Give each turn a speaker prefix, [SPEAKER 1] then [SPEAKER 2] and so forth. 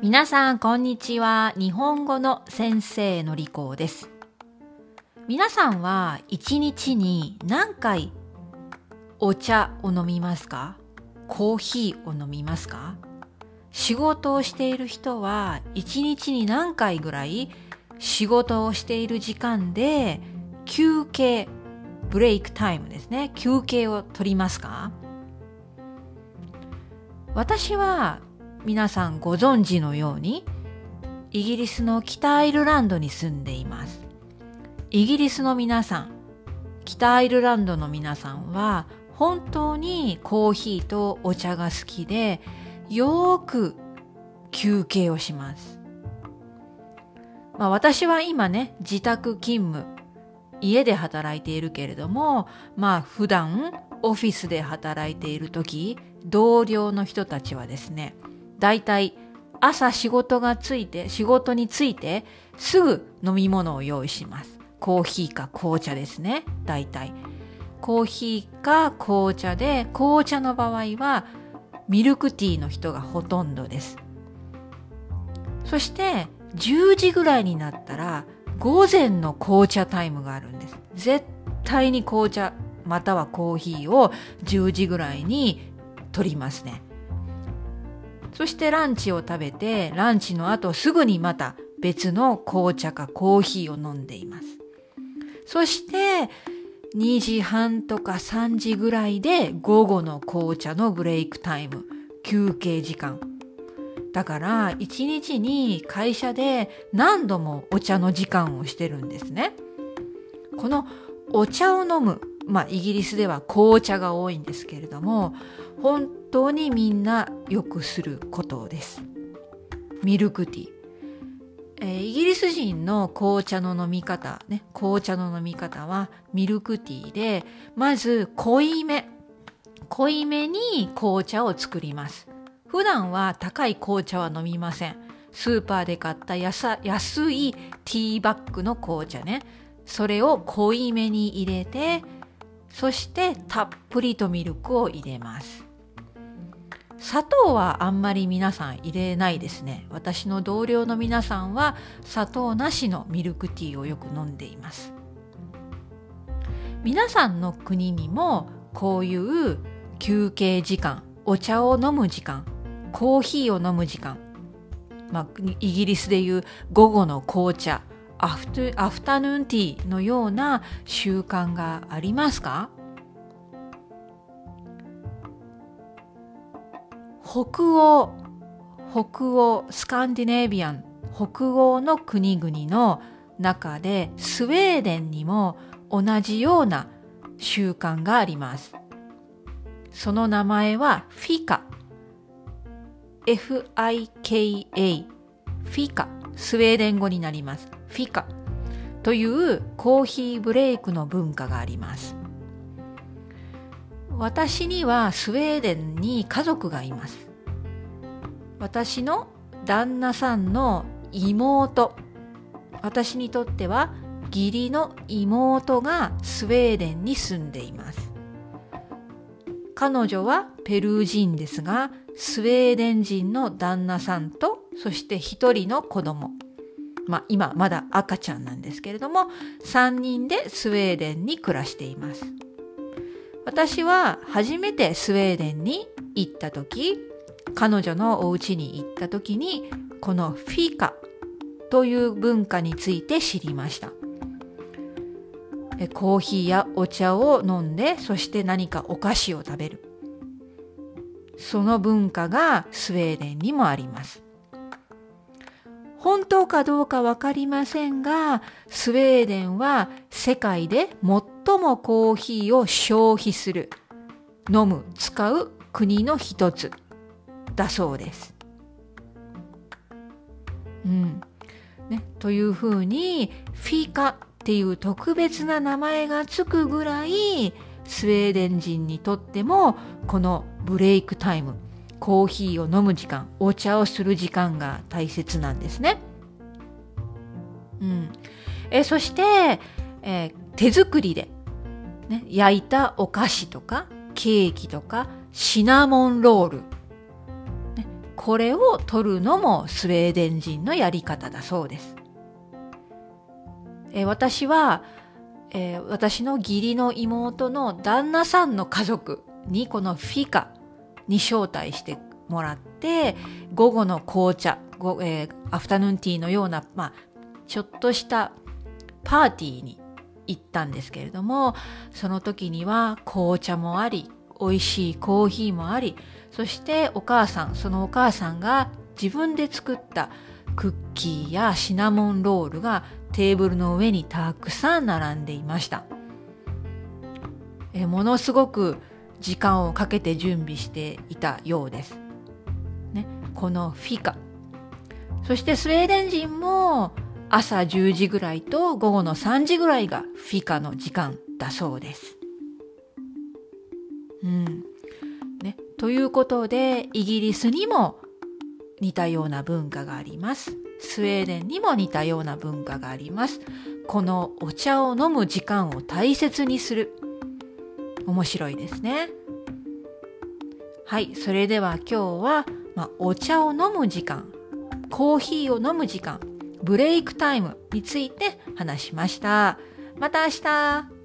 [SPEAKER 1] 皆さん、こんにちは。日本語の先生のりこです。皆さんは一日に何回お茶を飲みますか？コーヒーを飲みますか？仕事をしている人は一日に何回ぐらい仕事をしている時間で休憩、ブレイクタイムですね。休憩を取りますか？私は皆さんご存知のようにイギリスの北アイルランドに住んでいます。イギリスの皆さん、北アイルランドの皆さんは本当にコーヒーとお茶が好きでよーく休憩をします。まあ私は今ね、自宅勤務、家で働いているけれども、まあ普段オフィスで働いている時、同僚の人たちはですね、だいたい朝仕事がついて、仕事についてすぐ飲み物を用意します。コーヒーか紅茶ですね。だいたい。コーヒーか紅茶で、紅茶の場合はミルクティーの人がほとんどです。そして10時ぐらいになったら午前の紅茶タイムがあるんです。絶対に紅茶またはコーヒーを10時ぐらいに取りますね。そしてランチを食べて、ランチの後すぐにまた別の紅茶かコーヒーを飲んでいます。そして2時半とか3時ぐらいで午後の紅茶のブレイクタイム、休憩時間。だから一日に会社で何度もお茶の時間をしてるんですね。このお茶を飲む、まあイギリスでは紅茶が多いんですけれども、本当にみんなよくすることです。ミルクティー。えー、イギリス人の紅茶の飲み方、ね、紅茶の飲み方はミルクティーで、まず濃いめ、濃いめに紅茶を作ります。普段は高い紅茶は飲みません。スーパーで買った安いティーバッグの紅茶ね。それを濃いめに入れて、そしてたっぷりとミルクを入れます。砂糖はあんまり皆さん入れないですね。私の同僚の皆さんは砂糖なしのミルクティーをよく飲んでいます。皆さんの国にもこういう休憩時間、お茶を飲む時間、コーヒーを飲む時間、まあ、イギリスでいう午後の紅茶、アフアフタヌーンティーのような習慣がありますか？北欧北欧スカンディネビアン北欧の国々の中でスウェーデンにも同じような習慣があります。その名前はフィカ F-I-K-A フィカスウェーデン語になります。フィカというコーヒーブレイクの文化があります。私にはスウェーデンに家族がいます。私の旦那さんの妹、私にとっては義理の妹がスウェーデンに住んでいます。彼女はペルー人ですが、スウェーデン人の旦那さんと、そして一人の子供。まあ今まだ赤ちゃんなんですけれども、3人でスウェーデンに暮らしています。私は初めてスウェーデンに行った時、彼女のお家に行った時に、このフィーカという文化について知りました。コーヒーやお茶を飲んで、そして何かお菓子を食べる。その文化がスウェーデンにもあります。本当かどうかわかりませんが、スウェーデンは世界で最もコーヒーを消費する、飲む、使う国の一つだそうです。うん。ね、というふうに、フィーカっていう特別な名前がつくぐらい、スウェーデン人にとっても、このブレイクタイム、コーヒーを飲む時間、お茶をする時間が大切なんですね。うん。えそして、えー、手作りで、ね、焼いたお菓子とか、ケーキとか、シナモンロール、ね、これを取るのもスウェーデン人のやり方だそうです。えー、私は、えー、私の義理の妹の旦那さんの家族にこのフィカに招待してもらって午後の紅茶、えー、アフタヌーンティーのような、まあ、ちょっとしたパーティーに行ったんですけれどもその時には紅茶もあり美味しいコーヒーもありそしてお母さんそのお母さんが自分で作ったクッキーやシナモンロールがテーブルの上にたくさん並んでいました。えものすごく時間をかけて準備していたようです、ね、このフィカそしてスウェーデン人も朝10時ぐらいと午後の3時ぐらいがフィカの時間だそうです。うんね、ということでイギリスにも似たような文化があります。スウェーデンにも似たような文化があります。このお茶を飲む時間を大切にする。面白いですね。はい、それでは今日は、まあ、お茶を飲む時間、コーヒーを飲む時間、ブレイクタイムについて話しました。また明日